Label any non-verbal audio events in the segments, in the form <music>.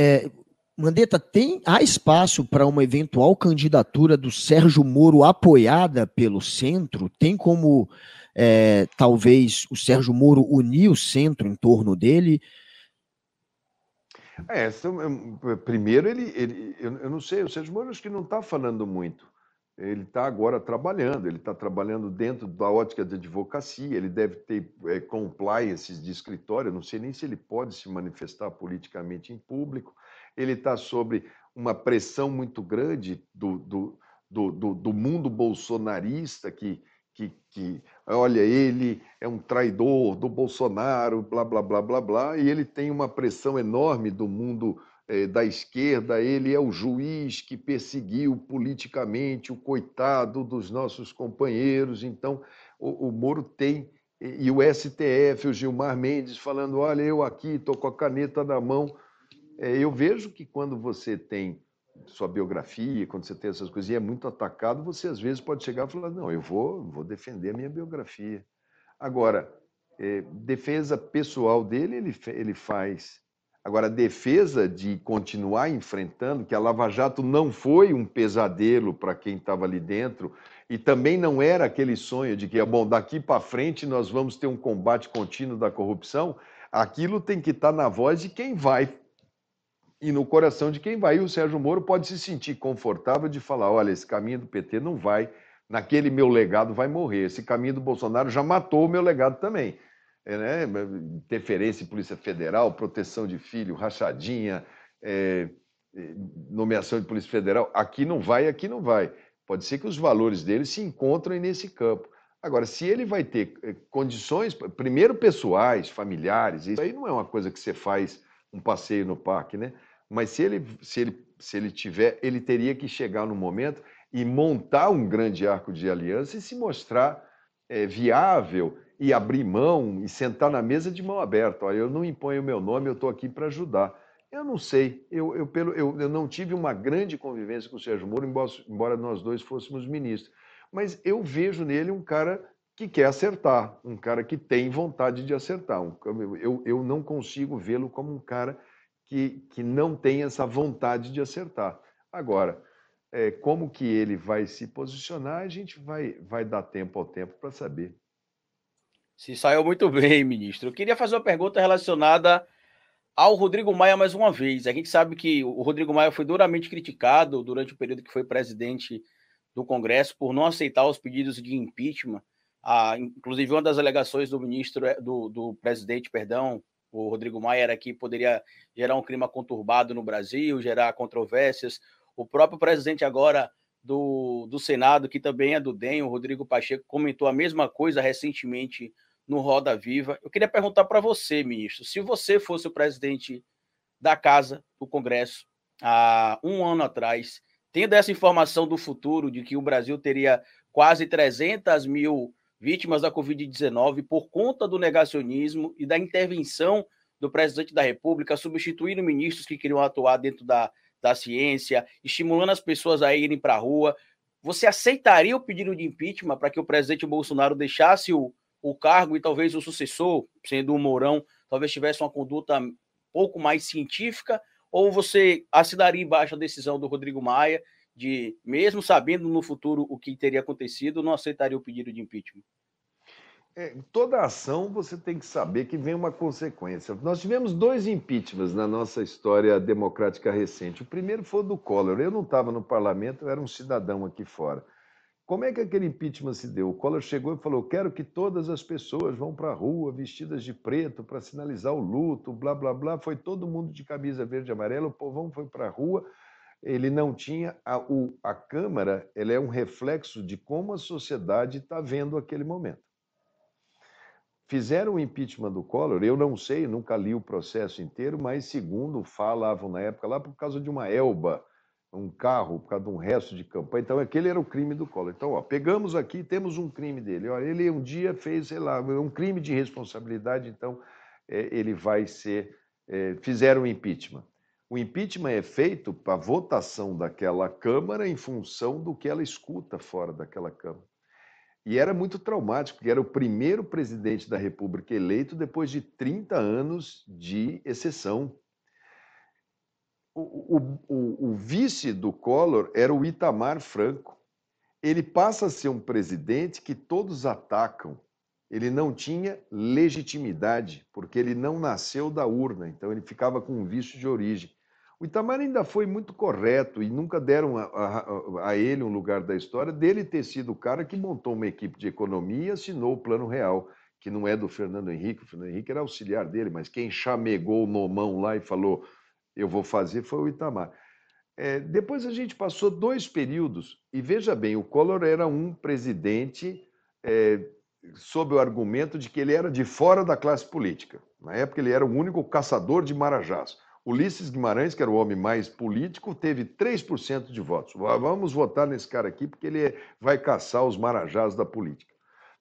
É, Mandetta, tem, há espaço para uma eventual candidatura do Sérgio Moro apoiada pelo centro? Tem como, é, talvez, o Sérgio Moro unir o centro em torno dele? É, primeiro, ele, ele eu, eu, não sei, o Sérgio Moro acho que não está falando muito. Ele está agora trabalhando, ele está trabalhando dentro da ótica de advocacia, ele deve ter é, compliances de escritório, não sei nem se ele pode se manifestar politicamente em público. Ele está sob uma pressão muito grande do, do, do, do, mundo bolsonarista que, que, que, olha, ele é um traidor do Bolsonaro, blá, blá, blá, blá, blá, e ele tem uma pressão enorme do mundo da esquerda, ele é o juiz que perseguiu politicamente o coitado dos nossos companheiros, então o, o Moro tem, e o STF, o Gilmar Mendes falando, olha, eu aqui estou com a caneta na mão, é, eu vejo que quando você tem sua biografia, quando você tem essas coisas e é muito atacado, você às vezes pode chegar e falar: não, eu vou, vou defender a minha biografia. Agora, é, defesa pessoal dele, ele, ele faz. Agora, defesa de continuar enfrentando, que a Lava Jato não foi um pesadelo para quem estava ali dentro, e também não era aquele sonho de que, bom, daqui para frente nós vamos ter um combate contínuo da corrupção, aquilo tem que estar tá na voz de quem vai e no coração de quem vai. E o Sérgio Moro pode se sentir confortável de falar: olha, esse caminho do PT não vai, naquele meu legado vai morrer. Esse caminho do Bolsonaro já matou o meu legado também. É, né? Interferência em Polícia Federal, proteção de filho, rachadinha, é, é, nomeação de Polícia Federal. Aqui não vai, aqui não vai. Pode ser que os valores dele se encontrem nesse campo. Agora, se ele vai ter é, condições, primeiro pessoais, familiares, isso aí não é uma coisa que você faz um passeio no parque, né? Mas se ele, se ele, se ele tiver, ele teria que chegar no momento e montar um grande arco de aliança e se mostrar é, viável e abrir mão e sentar na mesa de mão aberta. Olha, eu não imponho o meu nome, eu estou aqui para ajudar. Eu não sei, eu, eu, pelo, eu, eu não tive uma grande convivência com o Sérgio Moro, embora, embora nós dois fôssemos ministros. Mas eu vejo nele um cara que quer acertar, um cara que tem vontade de acertar. Um, eu, eu não consigo vê-lo como um cara que, que não tem essa vontade de acertar. Agora, é, como que ele vai se posicionar, a gente vai, vai dar tempo ao tempo para saber. Se saiu muito <laughs> bem, ministro. Eu queria fazer uma pergunta relacionada ao Rodrigo Maia mais uma vez. A gente sabe que o Rodrigo Maia foi duramente criticado durante o período que foi presidente do Congresso por não aceitar os pedidos de impeachment. Ah, inclusive, uma das alegações do ministro, é, do, do presidente, perdão, o Rodrigo Maia era que poderia gerar um clima conturbado no Brasil, gerar controvérsias. O próprio presidente agora do, do Senado, que também é do DEM, o Rodrigo Pacheco, comentou a mesma coisa recentemente no Roda Viva. Eu queria perguntar para você, ministro, se você fosse o presidente da Casa do Congresso há um ano atrás, tendo essa informação do futuro de que o Brasil teria quase 300 mil vítimas da Covid-19 por conta do negacionismo e da intervenção do presidente da República, substituindo ministros que queriam atuar dentro da, da ciência, estimulando as pessoas a irem para a rua. Você aceitaria o pedido de impeachment para que o presidente Bolsonaro deixasse o, o cargo e talvez o sucessor, sendo o Mourão, talvez tivesse uma conduta um pouco mais científica? Ou você assinaria embaixo a decisão do Rodrigo Maia de, mesmo sabendo no futuro o que teria acontecido, não aceitaria o pedido de impeachment? É, toda ação você tem que saber que vem uma consequência. Nós tivemos dois impeachments na nossa história democrática recente. O primeiro foi do Collor. Eu não estava no parlamento, eu era um cidadão aqui fora. Como é que aquele impeachment se deu? O Collor chegou e falou: quero que todas as pessoas vão para a rua vestidas de preto para sinalizar o luto, blá, blá, blá. Foi todo mundo de camisa verde e amarela, o povão foi para a rua ele não tinha a, o, a Câmara, ela é um reflexo de como a sociedade está vendo aquele momento. Fizeram o impeachment do Collor, eu não sei, nunca li o processo inteiro, mas segundo falavam na época lá por causa de uma elba, um carro, por causa de um resto de campanha. Então aquele era o crime do Collor. Então, ó, pegamos aqui, temos um crime dele. Ó, ele um dia fez, sei lá, um crime de responsabilidade, então é, ele vai ser. É, fizeram o impeachment. O impeachment é feito para votação daquela Câmara em função do que ela escuta fora daquela Câmara. E era muito traumático, porque era o primeiro presidente da República eleito depois de 30 anos de exceção. o, o, o vice do Collor era o Itamar Franco. Ele passa a ser um presidente que todos atacam. Ele não tinha legitimidade, porque ele não nasceu da urna, então ele ficava com um vício de origem. O Itamar ainda foi muito correto e nunca deram a, a, a, ele um lugar da história dele ter sido o cara que montou uma equipe de economia e assinou o Plano Real, que não é do Fernando Henrique. O Fernando Henrique era auxiliar dele, mas quem chamegou o Nomão lá e falou eu vou fazer foi o Itamar. É, depois a gente passou dois períodos, e veja bem, o Collor era um presidente é, sob o argumento de que ele era de fora da classe política. Na época, ele era o único caçador de marajás. Ulisses Guimarães, que era o homem mais político, teve 3% de votos. Vamos votar nesse cara aqui porque ele vai caçar os marajás da política.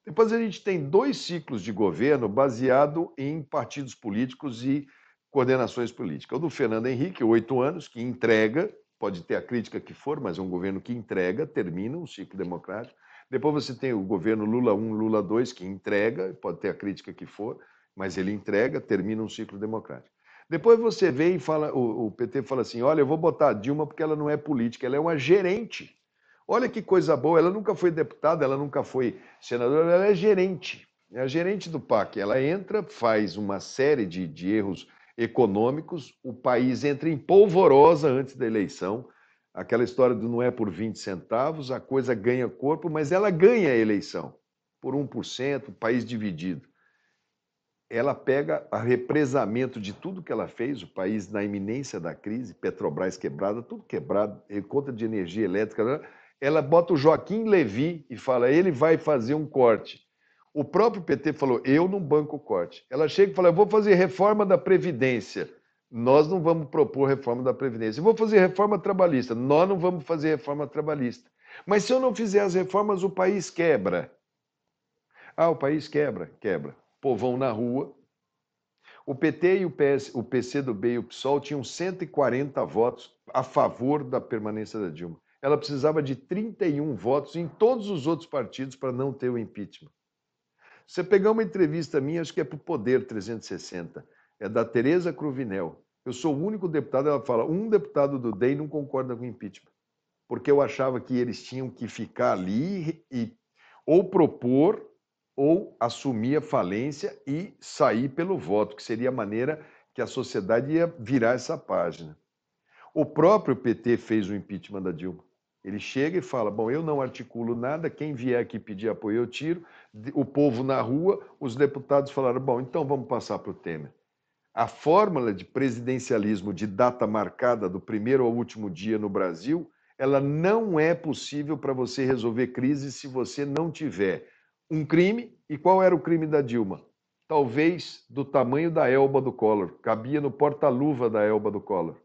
Depois a gente tem dois ciclos de governo baseado em partidos políticos e coordenações políticas. O do Fernando Henrique, oito anos, que entrega, pode ter a crítica que for, mas é um governo que entrega, termina um ciclo democrático. Depois você tem o governo Lula 1, Lula 2, que entrega, pode ter a crítica que for, mas ele entrega, termina um ciclo democrático. Depois você vem e fala, o, o, PT fala assim: olha, eu vou botar a Dilma porque ela não é política, ela é uma gerente. Olha que coisa boa, ela nunca foi deputada, ela nunca foi senadora, ela é gerente. É a gerente do PAC. Ela entra, faz uma série de, de erros econômicos, o país entra em polvorosa antes da eleição. Aquela história do não é por 20 centavos, a coisa ganha corpo, mas ela ganha a eleição por 1%, país dividido ela pega a represamento de tudo que ela fez, o país na iminência da crise, Petrobras quebrada, tudo quebrado, conta de energia elétrica, né? ela bota o Joaquim Levi e fala, ele vai fazer um corte. O próprio PT falou, eu não banco corte. Ela chega e fala, eu vou fazer reforma da Previdência. Nós não vamos propor reforma da Previdência. Eu vou fazer reforma trabalhista. Nós não vamos fazer reforma trabalhista. Mas se eu não fizer as reformas, o país quebra. Ah, o país quebra, quebra povão na rua. O PT e o, PS, o PCdoB e o PSOL tinham 140 votos a favor da permanência da Dilma. Ela precisava de 31 votos em todos os outros partidos para não ter o impeachment. Você pegar uma entrevista minha, acho que é para o Poder 360, é da Tereza Cruvinel. Eu sou o único deputado, ela fala, um deputado do DEM não concorda com o impeachment. Porque eu achava que eles tinham que ficar ali e ou propor ou assumir a falência e sair pelo voto, que seria a maneira que a sociedade ia virar essa página. O próprio PT fez o impeachment da Dilma. Ele chega e fala: Bom, eu não articulo nada, quem vier aqui pedir apoio eu tiro. O povo na rua, os deputados falaram: Bom, então vamos passar para o Temer. A fórmula de presidencialismo de data marcada do primeiro ao último dia no Brasil, ela não é possível para você resolver crise se você não tiver um crime. E qual era o crime da Dilma? Talvez do tamanho da elba do Collor. Cabia no porta-luva da elba do Collor.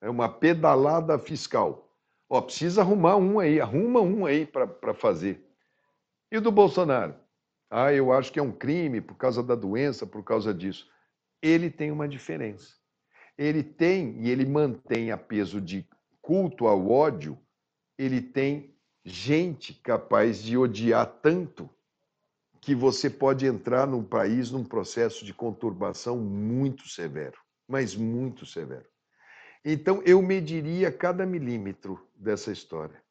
É uma pedalada fiscal. Ó, precisa arrumar um aí, arruma um aí para fazer. E do Bolsonaro? Ah, eu acho que é um crime por causa da doença, por causa disso. Ele tem uma diferença. Ele tem e ele mantém a peso de culto ao ódio, ele tem gente capaz de odiar tanto que você pode entrar num país num processo de conturbação muito severo, mas muito severo. Então, eu mediria cada milímetro dessa história.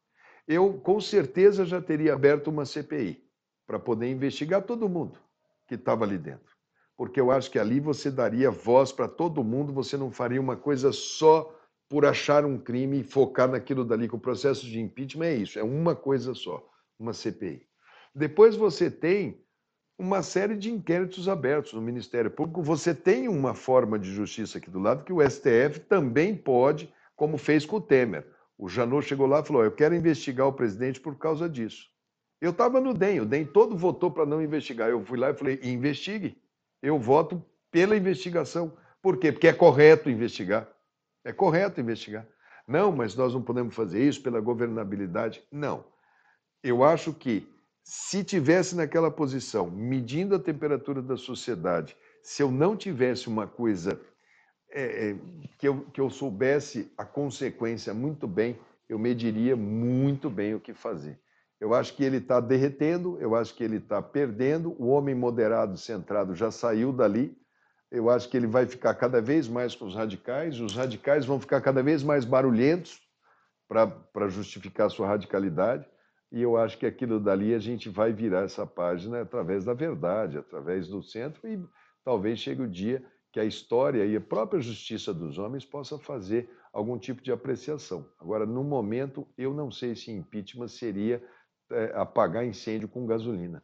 Eu, com certeza, já teria aberto uma CPI para poder investigar todo mundo que estava ali dentro. Porque eu acho que ali você daria voz para todo mundo, você não faria uma coisa só por achar um crime e focar naquilo dali, que o processo de impeachment é isso, é uma coisa só, uma CPI. Depois você tem uma série de inquéritos abertos no Ministério Público. Você tem uma forma de justiça aqui do lado que o STF também pode, como fez com o Temer. O Janot chegou lá e falou: Eu quero investigar o presidente por causa disso. Eu estava no DEM, o DEM todo votou para não investigar. Eu fui lá e falei: investigue. Eu voto pela investigação. Por quê? Porque é correto investigar. É correto investigar. Não, mas nós não podemos fazer isso pela governabilidade. Não. Eu acho que se tivesse naquela posição, medindo a temperatura da sociedade, se eu não tivesse uma coisa é, é, que, eu, que eu soubesse a consequência muito bem, eu mediria muito bem o que fazer. Eu acho que ele está derretendo, eu acho que ele está perdendo. O homem moderado, centrado, já saiu dali. Eu acho que ele vai ficar cada vez mais com os radicais, os radicais vão ficar cada vez mais barulhentos para justificar sua radicalidade, e eu acho que aquilo dali a gente vai virar essa página através da verdade, através do centro, e talvez chegue o dia que a história e a própria justiça dos homens possa fazer algum tipo de apreciação. Agora, no momento, eu não sei se impeachment seria é, apagar incêndio com gasolina.